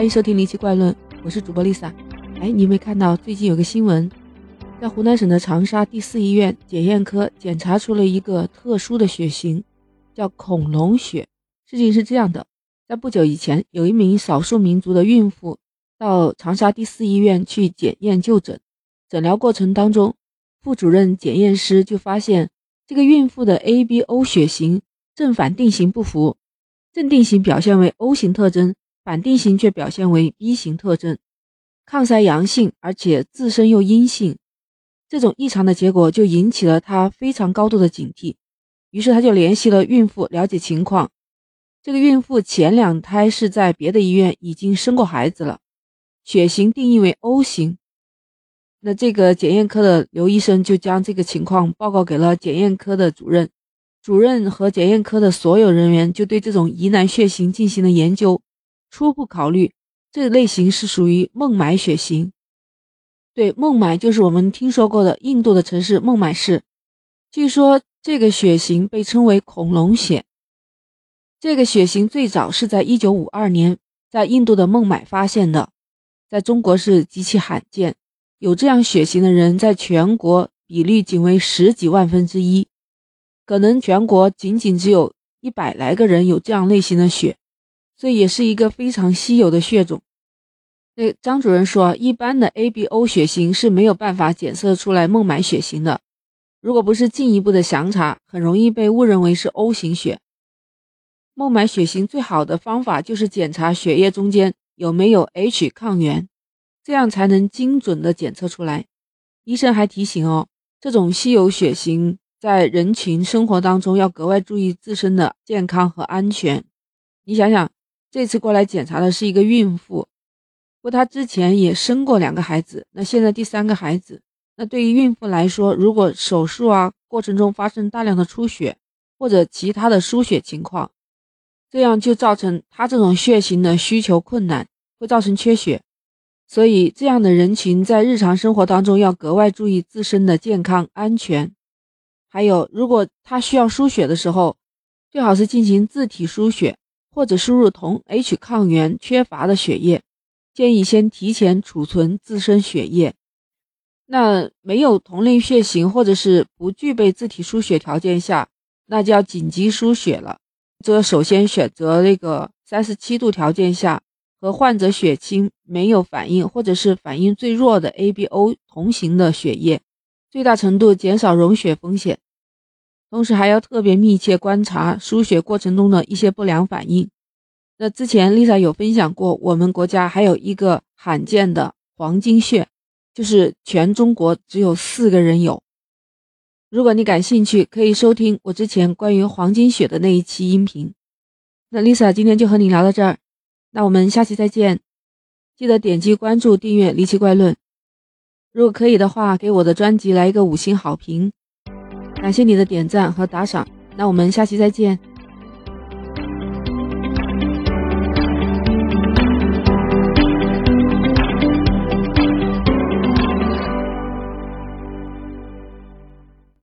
欢迎收听《离奇怪论》，我是主播丽萨。哎，你有没有看到最近有个新闻，在湖南省的长沙第四医院检验科检查出了一个特殊的血型，叫恐龙血。事情是这样的，在不久以前，有一名少数民族的孕妇到长沙第四医院去检验就诊，诊疗过程当中，副主任检验师就发现这个孕妇的 ABO 血型正反定型不符，正定型表现为 O 型特征。反定型却表现为 B 型特征，抗塞阳性，而且自身又阴性，这种异常的结果就引起了他非常高度的警惕。于是他就联系了孕妇了解情况。这个孕妇前两胎是在别的医院已经生过孩子了，血型定义为 O 型。那这个检验科的刘医生就将这个情况报告给了检验科的主任，主任和检验科的所有人员就对这种疑难血型进行了研究。初步考虑，这类型是属于孟买血型。对，孟买就是我们听说过的印度的城市孟买市。据说这个血型被称为恐龙血。这个血型最早是在1952年在印度的孟买发现的，在中国是极其罕见。有这样血型的人，在全国比例仅为十几万分之一，可能全国仅仅只有一百来个人有这样类型的血。这也是一个非常稀有的血种。那张主任说，一般的 ABO 血型是没有办法检测出来孟买血型的。如果不是进一步的详查，很容易被误认为是 O 型血。孟买血型最好的方法就是检查血液中间有没有 H 抗原，这样才能精准的检测出来。医生还提醒哦，这种稀有血型在人群生活当中要格外注意自身的健康和安全。你想想。这次过来检查的是一个孕妇，不过她之前也生过两个孩子，那现在第三个孩子，那对于孕妇来说，如果手术啊过程中发生大量的出血或者其他的输血情况，这样就造成她这种血型的需求困难，会造成缺血，所以这样的人群在日常生活当中要格外注意自身的健康安全。还有，如果她需要输血的时候，最好是进行自体输血。或者输入同 H 抗原缺乏的血液，建议先提前储存自身血液。那没有同类血型或者是不具备自体输血条件下，那就要紧急输血了。这首先选择那个三十七度条件下和患者血清没有反应或者是反应最弱的 ABO 同型的血液，最大程度减少溶血风险。同时还要特别密切观察输血过程中的一些不良反应。那之前 Lisa 有分享过，我们国家还有一个罕见的黄金血，就是全中国只有四个人有。如果你感兴趣，可以收听我之前关于黄金血的那一期音频。那 Lisa 今天就和你聊到这儿，那我们下期再见。记得点击关注、订阅《离奇怪论》，如果可以的话，给我的专辑来一个五星好评。感谢你的点赞和打赏，那我们下期再见。